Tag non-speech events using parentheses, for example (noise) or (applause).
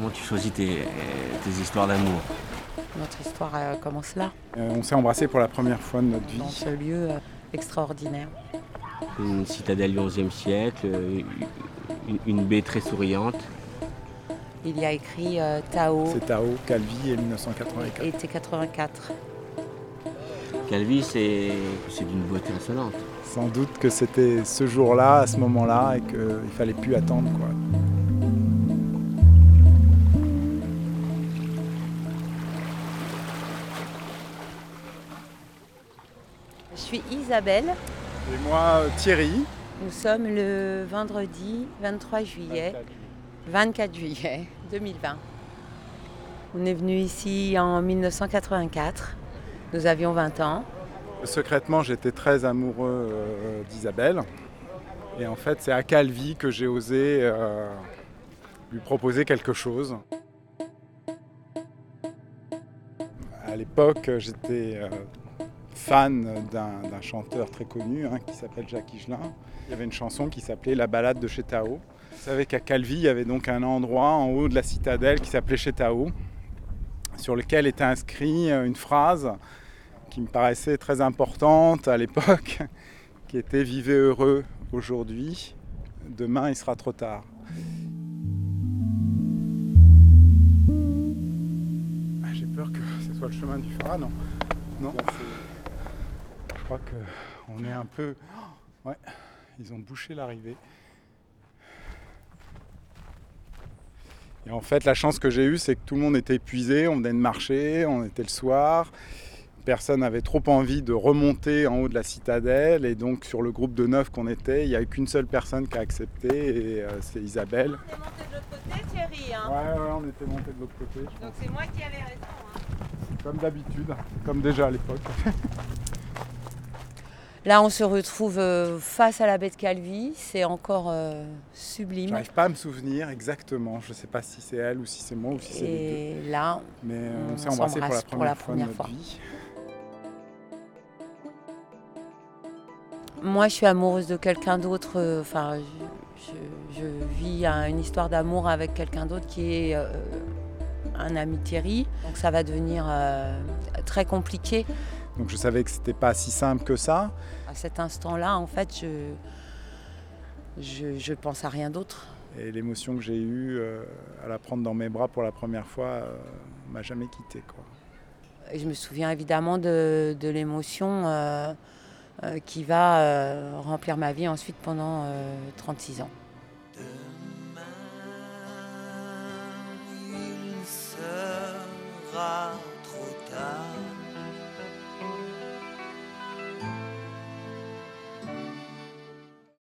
Comment tu choisis tes, tes histoires d'amour Notre histoire euh, commence là, Euh, on s'est embrassé pour la première fois de notre vie. dans ce lieu euh, extraordinaire. Une citadelle du XIe siècle, une, une baie très souriante. Il y a écrit euh, Tao C'est Tao, Calvi et 1984. et T84. Calvi, c'est c'est d'une beauté insolente. Sans doute que c'était ce jour-là, à ce moment-là, et qu'il fallait plus attendre. Quoi. Je suis Isabelle. Et moi, Thierry. Nous sommes le vendredi 23 juillet, 24 juillet 2020. On est venu ici en 1984. Nous avions 20 ans. Secrètement, j'étais très amoureux euh, d'Isabelle. Et en fait, c'est à Calvi que j'ai osé euh, lui proposer quelque chose. À l'époque, j'étais euh, fan d'un chanteur très connu hein, qui s'appelle Jacques Higelin. Il y avait une chanson qui s'appelait La balade de chez Tao. Vous savez qu'à Calvi, il y avait donc un endroit en haut de la citadelle qui s'appelait chez Tao, sur lequel était inscrit euh, une phrase qui me paraissait très importante à l'époque, (laughs) qui était Vivez heureux aujourd'hui, demain il sera trop tard. Ah, J'ai peur que ce soit le chemin du phare. Ah non, non. Crois qu'on est un peu. Ouais, ils ont bouché l'arrivée. Et en fait, la chance que j'ai eue, c'est que tout le monde était épuisé, on venait de marcher, on était le soir. Personne n'avait trop envie de remonter en haut de la citadelle. Et donc, sur le groupe de neuf qu'on était, il n'y a eu qu'une seule personne qui a accepté, et euh, c'est Isabelle. On est monté de l'autre côté, Thierry. hein. Ouais, ouais, on était monté de l'autre côté. Donc c'est moi qui avais raison. hein. comme d'habitude, comme déjà à l'époque. (laughs) Là, on se retrouve euh, face à la baie de Calvi. C'est encore euh, sublime. J'arrive pas à me souvenir exactement. Je sais pas si c'est elle ou si c'est moi ou si c'est les deux. Et là, Mais euh, on, on s'est embrassé pour la première, pour la fois première de notre fois. vie. moi, je suis amoureuse de quelqu'un d'autre. euh, Enfin, je, je- je vis un- une histoire d'amour avec quelqu'un d'autre qui est euh, un ami Thierry. Donc ça va devenir euh, très compliqué. Donc je savais que c'était pas si simple que ça. À cet instant-là, en fait, je, je, je pense à rien d'autre. Et l'émotion que j'ai eue euh, à la prendre dans mes bras pour la première fois euh, m'a jamais quitté. Quoi. Et je me souviens évidemment de, de l'émotion euh, euh, qui va remplir ma vie ensuite pendant euh, 36 ans.